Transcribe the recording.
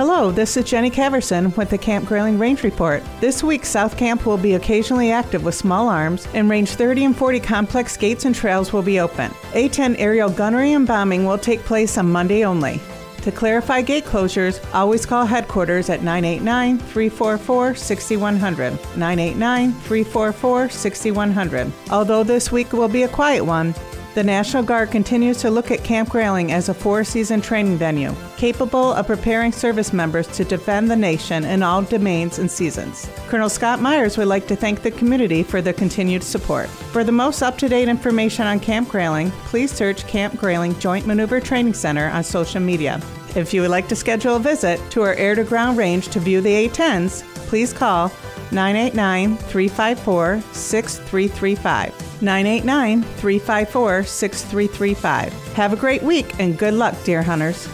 Hello, this is Jenny Caverson with the Camp Grayling Range Report. This week, South Camp will be occasionally active with small arms, and Range 30 and 40 complex gates and trails will be open. A 10 aerial gunnery and bombing will take place on Monday only. To clarify gate closures, always call headquarters at 989 344 6100. 989 344 6100. Although this week will be a quiet one, the National Guard continues to look at Camp Grayling as a four season training venue, capable of preparing service members to defend the nation in all domains and seasons. Colonel Scott Myers would like to thank the community for their continued support. For the most up to date information on Camp Grayling, please search Camp Grayling Joint Maneuver Training Center on social media. If you would like to schedule a visit to our air to ground range to view the A-10s, please call 989 354 6335. 989 354 6335. Have a great week and good luck, deer hunters.